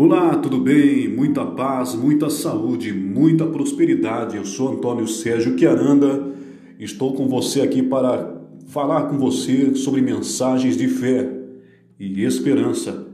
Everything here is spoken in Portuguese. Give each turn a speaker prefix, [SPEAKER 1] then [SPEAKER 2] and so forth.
[SPEAKER 1] Olá, tudo bem? Muita paz, muita saúde, muita prosperidade. Eu sou Antônio Sérgio Quiaranda. Estou com você aqui para falar com você sobre mensagens de fé e esperança